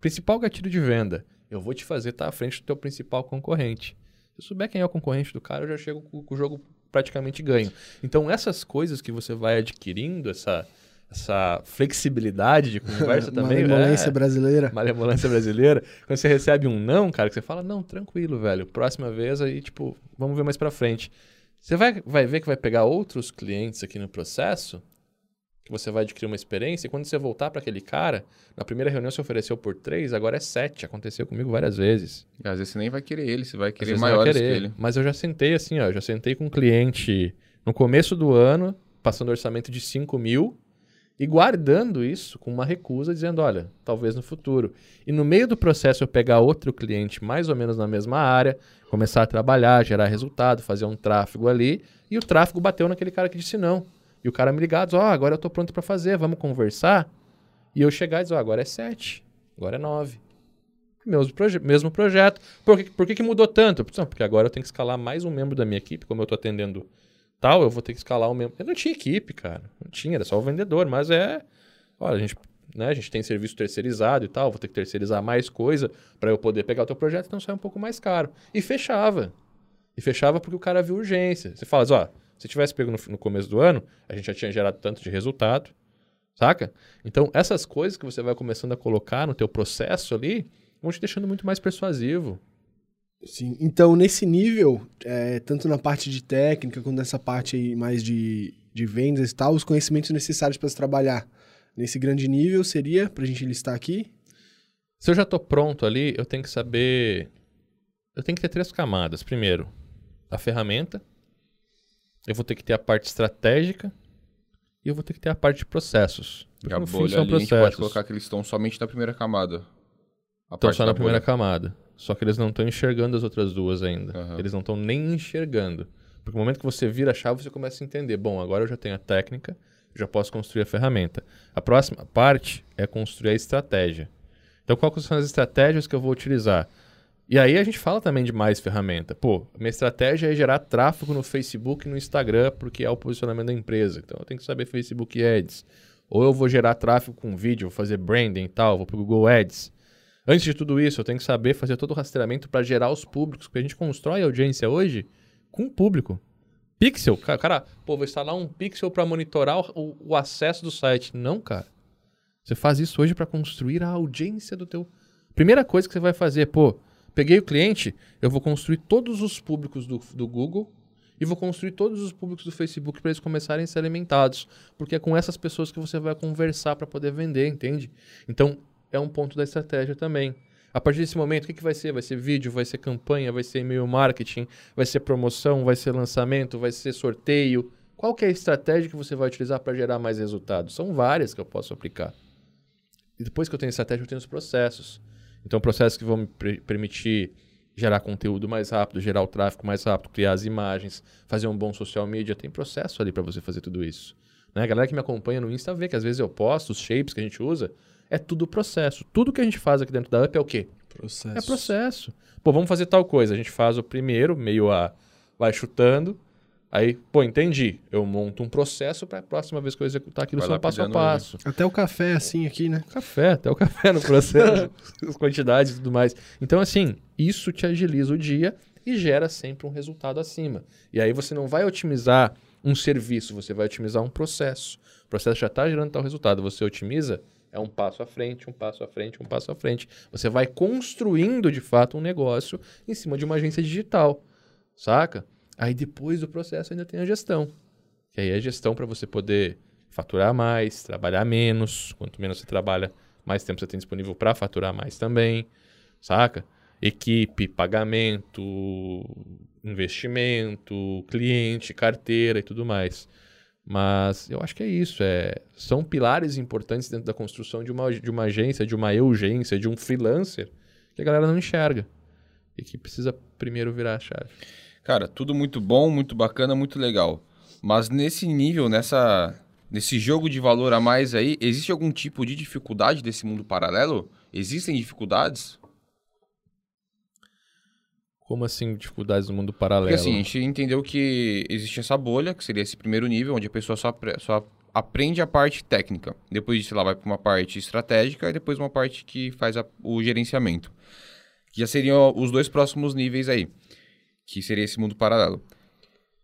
Principal gatilho de venda. Eu vou te fazer estar à frente do teu principal concorrente. Se eu souber quem é o concorrente do cara, eu já chego com o jogo praticamente ganho. Então, essas coisas que você vai adquirindo, essa essa flexibilidade de conversa também. Malemolência é, brasileira. Malemolência brasileira. Quando você recebe um não, cara, que você fala, não, tranquilo, velho. Próxima vez aí, tipo, vamos ver mais pra frente. Você vai, vai ver que vai pegar outros clientes aqui no processo, que você vai adquirir uma experiência, e quando você voltar para aquele cara, na primeira reunião você ofereceu por três, agora é sete. Aconteceu comigo várias vezes. E às vezes você nem vai querer ele, você vai querer maiores que ele. Mas eu já sentei assim, ó, já sentei com um cliente no começo do ano, passando orçamento de 5 mil, e guardando isso com uma recusa, dizendo: olha, talvez no futuro. E no meio do processo eu pegar outro cliente mais ou menos na mesma área, começar a trabalhar, gerar resultado, fazer um tráfego ali, e o tráfego bateu naquele cara que disse não. E o cara me ligado, ó, oh, agora eu estou pronto para fazer, vamos conversar. E eu chegar e dizer, ó, oh, agora é sete, agora é nove. Mesmo, proje mesmo projeto. Por, que, por que, que mudou tanto? Porque agora eu tenho que escalar mais um membro da minha equipe, como eu estou atendendo tal, eu vou ter que escalar o mesmo. Eu não tinha equipe, cara. Não tinha, era só o vendedor, mas é. Olha, a gente, né, a gente tem serviço terceirizado e tal, vou ter que terceirizar mais coisa para eu poder pegar o teu projeto, então sai um pouco mais caro. E fechava. E fechava porque o cara viu urgência. Você fala, ó, se tivesse pego no, no começo do ano, a gente já tinha gerado tanto de resultado, saca? Então, essas coisas que você vai começando a colocar no teu processo ali, vão te deixando muito mais persuasivo. Sim. Então, nesse nível, é, tanto na parte de técnica quanto nessa parte mais de, de vendas e tal, os conhecimentos necessários para se trabalhar nesse grande nível seria, para a gente listar aqui? Se eu já estou pronto ali, eu tenho que saber. Eu tenho que ter três camadas. Primeiro, a ferramenta. Eu vou ter que ter a parte estratégica. E eu vou ter que ter a parte de processos. E a bolha ali, processos. a gente pode colocar que eles estão somente na primeira camada. Estão só na primeira camada. Só que eles não estão enxergando as outras duas ainda. Uhum. Eles não estão nem enxergando. Porque no momento que você vira a chave, você começa a entender. Bom, agora eu já tenho a técnica, já posso construir a ferramenta. A próxima parte é construir a estratégia. Então, quais são as estratégias que eu vou utilizar? E aí a gente fala também de mais ferramenta. Pô, minha estratégia é gerar tráfego no Facebook e no Instagram, porque é o posicionamento da empresa. Então eu tenho que saber Facebook Ads. Ou eu vou gerar tráfego com vídeo, vou fazer branding e tal, vou para o Google Ads. Antes de tudo isso, eu tenho que saber fazer todo o rastreamento para gerar os públicos, porque a gente constrói a audiência hoje com público. Pixel, cara, pô, vou instalar um pixel para monitorar o, o, acesso do site. Não, cara. Você faz isso hoje para construir a audiência do teu. Primeira coisa que você vai fazer, pô, peguei o cliente, eu vou construir todos os públicos do, do Google e vou construir todos os públicos do Facebook para eles começarem a ser alimentados, porque é com essas pessoas que você vai conversar para poder vender, entende? Então, é um ponto da estratégia também. A partir desse momento, o que, que vai ser? Vai ser vídeo, vai ser campanha, vai ser e-mail marketing, vai ser promoção, vai ser lançamento, vai ser sorteio. Qual que é a estratégia que você vai utilizar para gerar mais resultados? São várias que eu posso aplicar. E depois que eu tenho estratégia, eu tenho os processos. Então, processos que vão me permitir gerar conteúdo mais rápido, gerar o tráfego mais rápido, criar as imagens, fazer um bom social media. Tem processo ali para você fazer tudo isso. Né? A galera que me acompanha no Insta vê que às vezes eu posto os shapes que a gente usa. É tudo processo. Tudo que a gente faz aqui dentro da Up é o quê? Processo. É processo. Pô, vamos fazer tal coisa. A gente faz o primeiro, meio a. Vai chutando. Aí, pô, entendi. Eu monto um processo para a próxima vez que eu executar aquilo Vai só passo a passo. Até o café assim aqui, né? Café, até o café no processo, as quantidades e tudo mais. Então, assim, isso te agiliza o dia e gera sempre um resultado acima. E aí você não vai otimizar um serviço, você vai otimizar um processo. O processo já está gerando tal resultado. Você otimiza, é um passo à frente, um passo à frente, um passo à frente. Você vai construindo, de fato, um negócio em cima de uma agência digital, saca? Aí depois do processo ainda tem a gestão. Que aí é a gestão para você poder faturar mais, trabalhar menos. Quanto menos você trabalha, mais tempo você tem disponível para faturar mais também, saca? Equipe, pagamento, investimento, cliente, carteira e tudo mais. Mas eu acho que é isso. É, são pilares importantes dentro da construção de uma, de uma agência, de uma urgência, de um freelancer, que a galera não enxerga. E que precisa primeiro virar a chave. Cara, tudo muito bom, muito bacana, muito legal. Mas nesse nível, nessa, nesse jogo de valor a mais aí, existe algum tipo de dificuldade desse mundo paralelo? Existem dificuldades? Como assim dificuldades no mundo paralelo? Porque assim, a gente entendeu que existe essa bolha, que seria esse primeiro nível, onde a pessoa só, só aprende a parte técnica. Depois disso, ela vai para uma parte estratégica e depois uma parte que faz a- o gerenciamento. Que já seriam os dois próximos níveis aí, que seria esse mundo paralelo.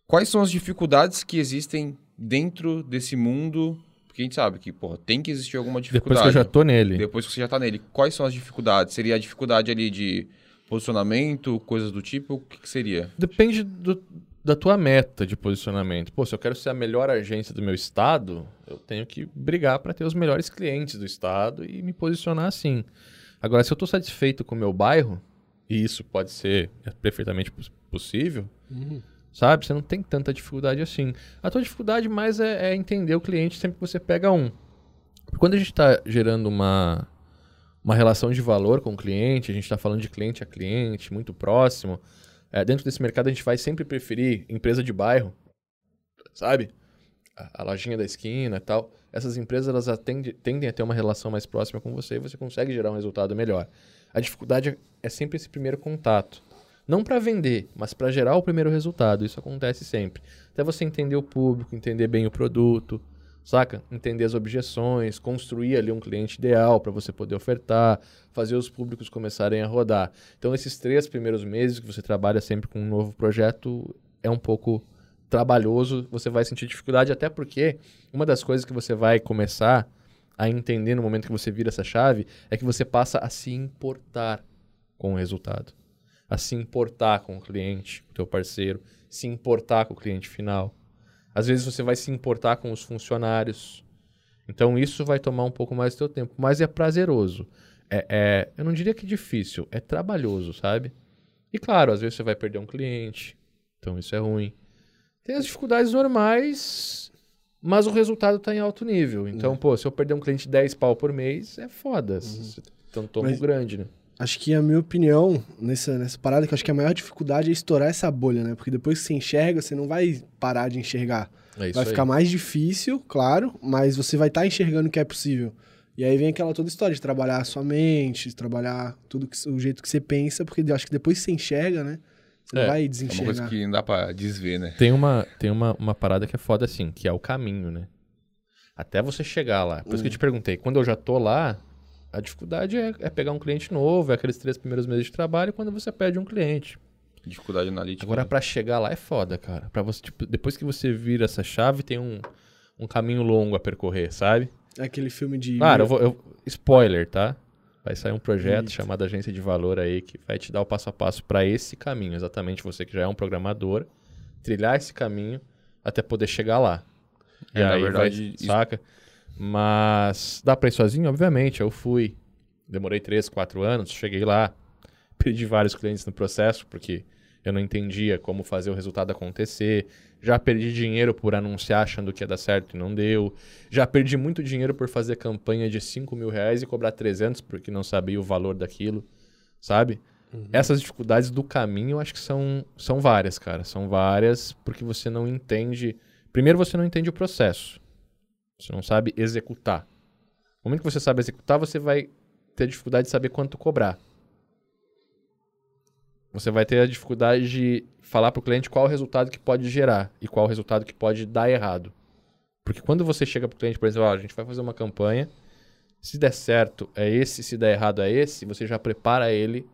Quais são as dificuldades que existem dentro desse mundo? Porque a gente sabe que, porra, tem que existir alguma Depois dificuldade. que eu já tô nele. Depois que você já tá nele, quais são as dificuldades? Seria a dificuldade ali de posicionamento, coisas do tipo? O que, que seria? Depende do- da tua meta de posicionamento. Pô, se eu quero ser a melhor agência do meu estado, eu tenho que brigar para ter os melhores clientes do estado e me posicionar assim. Agora, se eu estou satisfeito com o meu bairro, e isso pode ser perfeitamente poss- possível, sabe? Você não tem tanta dificuldade assim. A tua dificuldade mais é, é entender o cliente sempre que você pega um. Quando a gente está gerando uma, uma relação de valor com o cliente, a gente está falando de cliente a cliente, muito próximo, é, dentro desse mercado a gente vai sempre preferir empresa de bairro, sabe? A, a lojinha da esquina e tal. Essas empresas elas atende- tendem a ter uma relação mais próxima com você e você consegue gerar um resultado melhor. A dificuldade é sempre esse primeiro contato. Não para vender, mas para gerar o primeiro resultado. Isso acontece sempre. Até você entender o público, entender bem o produto, saca? Entender as objeções, construir ali um cliente ideal para você poder ofertar, fazer os públicos começarem a rodar. Então, esses três primeiros meses que você trabalha sempre com um novo projeto é um pouco trabalhoso, você vai sentir dificuldade, até porque uma das coisas que você vai começar a entender no momento que você vira essa chave é que você passa a se importar com o resultado, a se importar com o cliente, com o teu parceiro, se importar com o cliente final. Às vezes você vai se importar com os funcionários. Então isso vai tomar um pouco mais do teu tempo, mas é prazeroso. É, é- eu não diria que difícil, é trabalhoso, sabe? E claro, às vezes você vai perder um cliente, então isso é ruim. Tem as dificuldades normais, mas o resultado está em alto nível. Então, pô, se eu perder um cliente 10 pau por mês, é foda. Você tem um tombo Mas- grande, né? Acho que a minha opinião nessa, nessa parada, que eu acho que a maior dificuldade é estourar essa bolha, né? Porque depois que você enxerga, você não vai parar de enxergar. É isso vai aí. ficar mais difícil, claro, mas você vai estar enxergando que é possível. E aí vem aquela toda história de trabalhar a sua mente, de trabalhar tudo que, o jeito que você pensa, porque eu acho que depois que você enxerga, né? Você É, não vai É uma desenxergar. coisa que não dá pra desver, né? Tem uma, tem uma, uma parada que é foda assim, que é o caminho, né? Até você chegar lá. Por isso que eu te perguntei, quando eu já tô lá, a dificuldade é, é pegar um cliente novo, é aqueles três primeiros meses de trabalho quando você perde um cliente. Dificuldade analítica. Agora, né? pra chegar lá é foda, cara. Pra você, tipo, depois que você vira essa chave, tem um, um caminho longo a percorrer, sabe? É aquele filme de. Claro, eu vou, eu- spoiler, tá? Vai sair um projeto Eita. chamado Agência de Valor aí que vai te dar o passo a passo pra esse caminho. Exatamente você que já é um programador, trilhar esse caminho até poder chegar lá. É, e na aí verdade, vai, isso- saca? Mas dá pra ir sozinho? Obviamente, eu fui. Demorei 3, 4 anos, cheguei lá, perdi vários clientes no processo, porque eu não entendia como fazer o resultado acontecer. Já perdi dinheiro por anunciar achando que ia dar certo e não deu. Já perdi muito dinheiro por fazer campanha de 5 mil reais e cobrar 300 porque não sabia o valor daquilo, sabe? Essas dificuldades do caminho, eu acho que são, são várias, cara. São várias porque você não entende. Primeiro, você não entende o processo. Você não sabe executar. No momento que você sabe executar, você vai ter dificuldade de saber quanto cobrar. Você vai ter a dificuldade de falar para o cliente qual o resultado que pode gerar e qual o resultado que pode dar errado. Porque quando você chega para o cliente, por exemplo, ah, a gente vai fazer uma campanha, se der certo é esse, se der errado é esse, você já prepara ele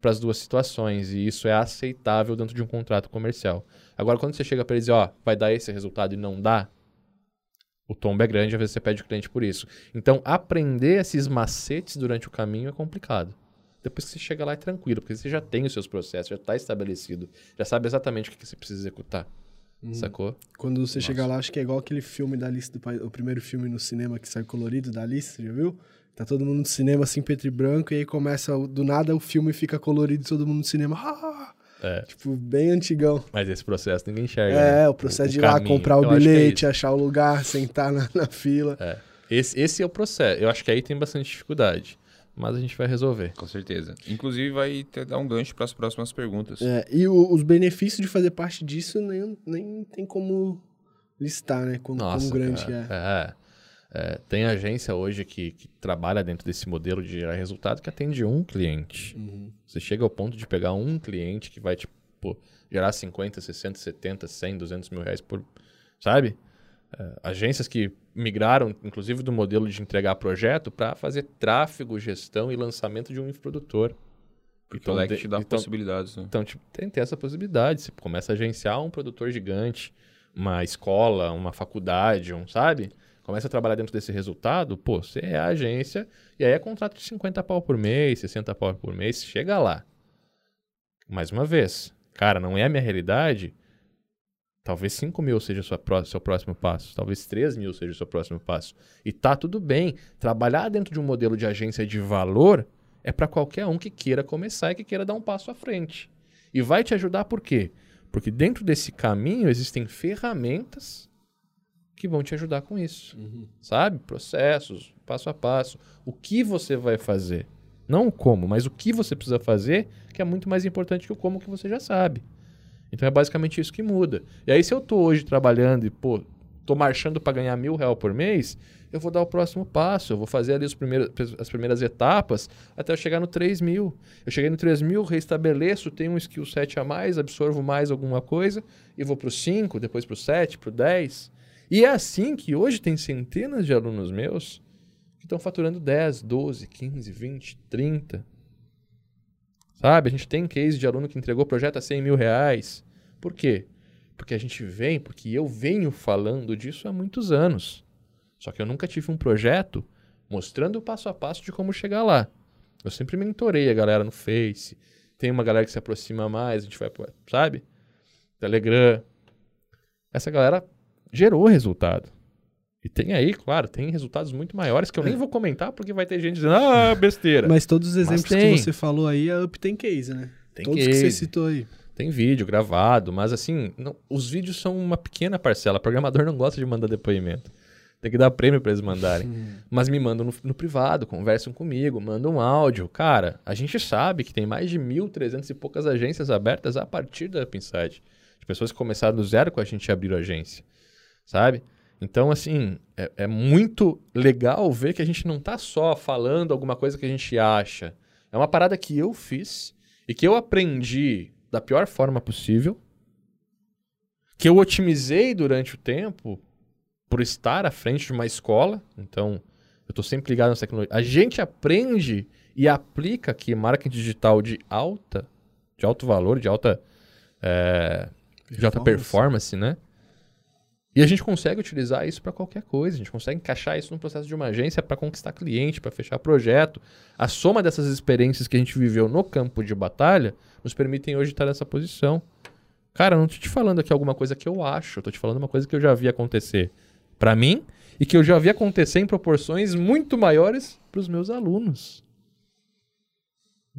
para as duas situações e isso é aceitável dentro de um contrato comercial. Agora, quando você chega para ele dizer, ó, vai dar esse resultado e não dá, o tombo é grande, às vezes você pede o cliente por isso. Então, aprender esses macetes durante o caminho é complicado. Depois que você chega lá é tranquilo, porque você já tem os seus processos, já está estabelecido, já sabe exatamente o que, você precisa executar. Hum. Sacou? Quando você Nossa. chega lá, acho que é igual aquele filme da Alice do o primeiro filme no cinema que sai colorido da Alice, já viu? Tá todo mundo no cinema assim, preto e branco, e aí começa, do nada o filme fica colorido e todo mundo no cinema. Ah! É. Tipo, bem antigão. Mas esse processo ninguém enxerga. É, né? o processo o, de ir lá comprar o Eu bilhete, é achar o lugar, sentar na, na fila. É. Esse, esse é o processo. Eu acho que aí tem bastante dificuldade mas a gente vai resolver. Com certeza. Inclusive, vai ter, dar um gancho para as próximas perguntas. É, e o, os benefícios de fazer parte disso nem, nem tem como listar, né? Como, Nossa, como grande cara, é. é. É. Tem agência hoje que, que, trabalha dentro desse modelo de gerar resultado que atende um cliente. Uhum. Você chega ao ponto de pegar um cliente que vai, tipo, gerar 50, 60, 70, 100, 200 mil reais por... Sabe? Uh, agências que migraram, inclusive, do modelo de entregar projeto para fazer tráfego, gestão e lançamento de um infoprodutor. Porque então, o leque te dá então, possibilidades. Né? Então, tipo, tem, tem essa possibilidade. Você começa a agenciar um produtor gigante, uma escola, uma faculdade, um, sabe? Começa a trabalhar dentro desse resultado, pô, você é a agência, e aí é contrato de 50 pau por mês, 60 pau por mês, chega lá. Mais uma vez, cara, não é a minha realidade, Talvez 5 mil seja o seu próximo passo. Talvez 3 mil seja o seu próximo passo. E tá tudo bem. Trabalhar dentro de um modelo de agência de valor é para qualquer um que queira começar e que queira dar um passo à frente. E vai te ajudar por quê? Porque dentro desse caminho existem ferramentas que vão te ajudar com isso. Uhum. Sabe? Processos, passo a passo. O que você vai fazer. Não o como, mas o que você precisa fazer, que é muito mais importante que o como que você já sabe. Então é basicamente isso que muda. E aí, se eu tô hoje trabalhando e, pô, tô marchando para ganhar mil reais por mês, eu vou dar o próximo passo. Eu vou fazer ali os primeiros, as primeiras etapas até eu chegar no 3 mil. Eu cheguei no 3 mil, reestabeleço, tenho um skill set a mais, absorvo mais alguma coisa e vou para o 5, depois para o 7, para o 10. E é assim que hoje tem centenas de alunos meus que estão faturando 10, 12, 15, 20, 30. Sabe? A gente tem case de aluno que entregou projeto a 100 mil reais. Por quê? Porque a gente vem, porque eu venho falando disso há muitos anos. Só que eu nunca tive um projeto mostrando o passo a passo de como chegar lá. Eu sempre mentorei a galera no Face. Tem uma galera que se aproxima mais, a gente vai, sabe? Telegram. Essa galera gerou resultado. E tem aí, claro, tem resultados muito maiores que eu nem é. vou comentar porque vai ter gente dizendo, ah, besteira. Mas todos os exemplos que você falou aí, a Up tem case, né? Tem todos case. que você citou aí. Tem vídeo gravado, mas assim, não, os vídeos são uma pequena parcela. O programador não gosta de mandar depoimento. Tem que dar prêmio para eles mandarem. Mas me mandam no, no, privado, conversam comigo, mandam um áudio. Cara, a gente sabe que tem mais de 1.300 e poucas agências abertas a partir da Up Inside. De pessoas que começaram do zero com a gente abrir a agência. Sabe? Então, assim, é, é, muito legal ver que a gente não está só falando alguma coisa que a gente acha. É uma parada que eu fiz e que eu aprendi da pior forma possível, que eu otimizei durante o tempo por estar à frente de uma escola. Então, eu estou sempre ligado nessa tecnologia. A gente aprende e aplica aqui marketing digital de alta, de alto valor, de alta, é, de alta performance, né? E a gente consegue utilizar isso para qualquer coisa, a gente consegue encaixar isso no processo de uma agência para conquistar cliente, para fechar projeto. A soma dessas experiências que a gente viveu no campo de batalha nos permitem hoje estar nessa posição. Cara, eu não estou te falando aqui alguma coisa que eu acho, tô te falando uma coisa que eu já vi acontecer para mim e que eu já vi acontecer em proporções muito maiores para os meus alunos.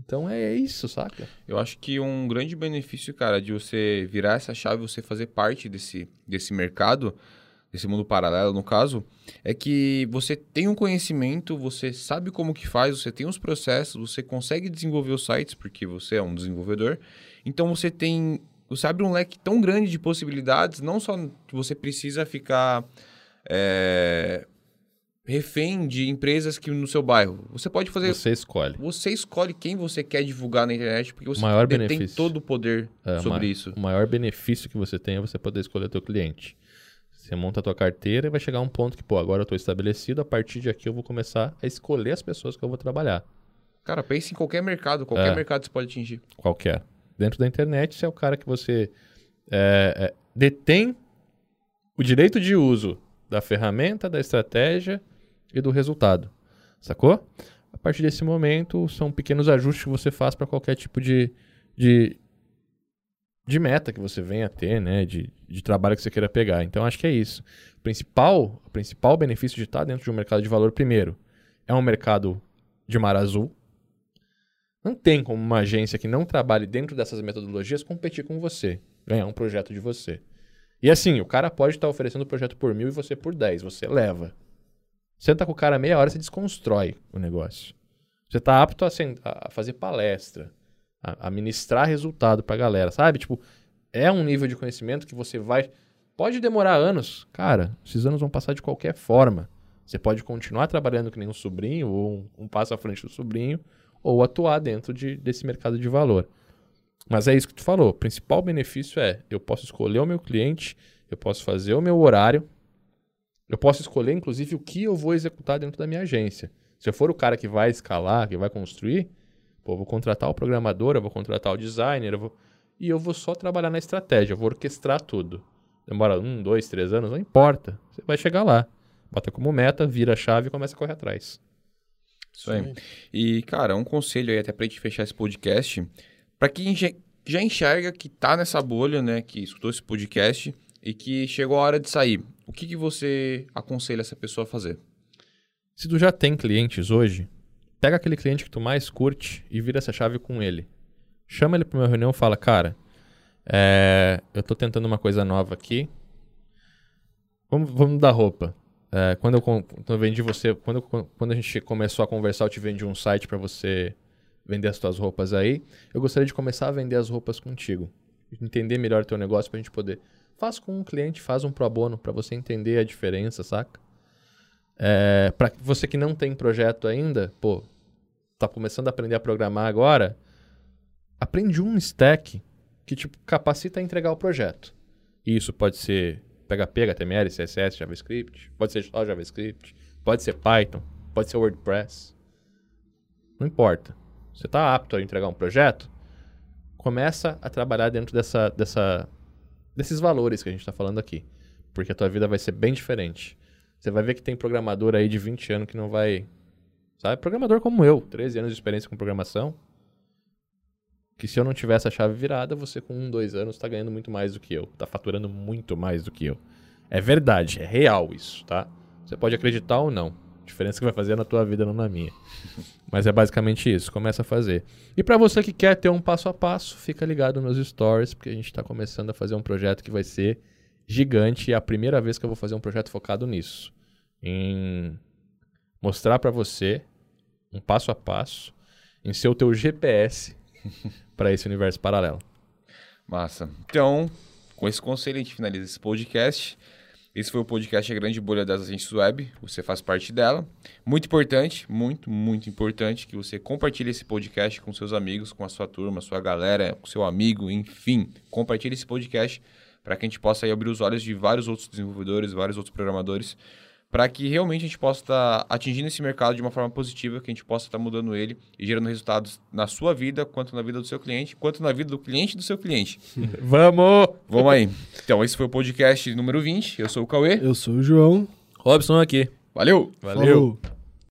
Então é isso, saca? Eu acho que um grande benefício, cara, de você virar essa chave, você fazer parte desse, desse mercado, esse mundo paralelo, no caso, é que você tem um conhecimento, você sabe como que faz, você tem os processos, você consegue desenvolver os sites, porque você é um desenvolvedor. Então você tem. Você abre um leque tão grande de possibilidades, não só que você precisa ficar. É, refém de empresas que no seu bairro. Você pode fazer. Você escolhe. Você escolhe quem você quer divulgar na internet, porque você Maior detém benefício. todo o poder É, sobre ma- isso. O maior benefício que você tem é você poder escolher o teu cliente. Você monta a tua carteira e vai chegar um ponto que, pô, agora eu estou estabelecido, a partir de aqui eu vou começar a escolher as pessoas que eu vou trabalhar. Cara, pense em qualquer mercado, qualquer É. mercado você pode atingir. Qualquer. Dentro da internet, você é o cara que você é, é, detém o direito de uso da ferramenta, da estratégia e do resultado. Sacou? A partir desse momento, são pequenos ajustes que você faz para qualquer tipo de, de, de meta que você venha a ter, né? De, de trabalho que você queira pegar. Então, acho que é isso. O principal, o principal benefício de estar dentro de um mercado de valor, primeiro, é um mercado de mar azul. Não tem como uma agência que não trabalhe dentro dessas metodologias competir com você, ganhar um projeto de você. E assim, o cara pode estar oferecendo o projeto por mil e você por dez, você leva. Senta com o cara meia hora, você desconstrói o negócio. Você está apto a, a fazer palestra, a, a ministrar resultado pra galera, sabe? Tipo, é um nível de conhecimento que você vai. Pode demorar anos. Cara, esses anos vão passar de qualquer forma. Você pode continuar trabalhando que nem um sobrinho, ou um, um passo à frente do sobrinho, ou atuar dentro de, desse mercado de valor. Mas é isso que tu falou. O principal benefício é eu posso escolher o meu cliente, eu posso fazer o meu horário, eu posso escolher, inclusive, o que eu vou executar dentro da minha agência. Se eu for o cara que vai escalar, que vai construir, pô, vou contratar o programador, eu vou contratar o designer, eu vou... e eu vou só trabalhar na estratégia, eu vou orquestrar tudo. Demora um, dois, três anos, não importa. Você vai chegar lá. Bota como meta, vira a chave e começa a correr atrás. Isso aí. E, cara, um conselho aí, até pra gente fechar esse podcast, pra quem já enxerga que tá nessa bolha, né, que escutou esse podcast e que chegou a hora de sair, o que, que você aconselha essa pessoa a fazer? Se tu já tem clientes hoje, pega aquele cliente que tu mais curte e vira essa chave com ele. Chama ele para uma reunião e fala, cara, é, eu tô tentando uma coisa nova aqui. Vamos, vamos dar roupa. É, quando, eu, quando eu vendi você, quando, quando a gente começou a conversar, eu te vendi um site para você vender as tuas roupas aí. Eu gostaria de começar a vender as roupas contigo. Entender melhor o teu negócio pra gente poder. Faz com um cliente, faz um pro bono pra você entender a diferença, saca? É, para você que não tem projeto ainda, pô, tá começando a aprender a programar agora, aprende um stack que tipo capacita a entregar o projeto. E Isso pode ser PHP, HTML, CSS, JavaScript, pode ser só JavaScript, pode ser Python, pode ser WordPress. Não importa. Você está apto a entregar um projeto? Começa a trabalhar dentro dessa, dessa, desses valores que a gente está falando aqui. Porque a tua vida vai ser bem diferente. Você vai ver que tem programador aí de 20 anos que não vai. Sabe? Programador como eu, 13 anos de experiência com programação. Que se eu não tivesse a chave virada, você com um, dois anos está ganhando muito mais do que eu. Está faturando muito mais do que eu. É verdade, é real isso, tá? Você pode acreditar ou não. Diferença que vai fazer é na tua vida, não na minha. Mas é basicamente isso, começa a fazer. E para você que quer ter um passo a passo, fica ligado nos stories, porque a gente está começando a fazer um projeto que vai ser gigante e é a primeira vez que eu vou fazer um projeto focado nisso. Em mostrar para você um passo a passo, em ser o teu GPS para esse universo paralelo. Massa. Então, com esse conselho, a gente finaliza esse podcast. Esse foi o podcast A Grande Bolha das Agências Web. Você faz parte dela. Muito importante, muito, muito importante que você compartilhe esse podcast com seus amigos, com a sua turma, sua galera, com seu amigo, enfim. Compartilhe esse podcast para que a gente possa abrir os olhos de vários outros desenvolvedores, vários outros programadores, para que realmente a gente possa estar atingindo esse mercado de uma forma positiva, que a gente possa estar mudando ele e gerando resultados na sua vida, quanto na vida do seu cliente, quanto na vida do cliente do seu cliente. Vamos! Vamos aí. Então, esse foi o podcast número 20. Eu sou o Cauê. Eu sou o João. Robson aqui. Valeu! Valeu! Falou.